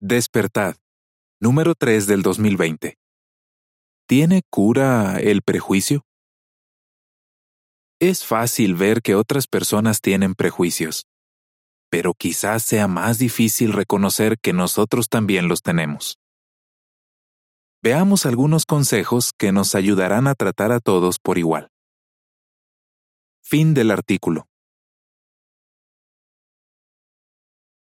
Despertad. Número 3 del 2020. ¿Tiene cura el prejuicio? Es fácil ver que otras personas tienen prejuicios, pero quizás sea más difícil reconocer que nosotros también los tenemos. Veamos algunos consejos que nos ayudarán a tratar a todos por igual. Fin del artículo.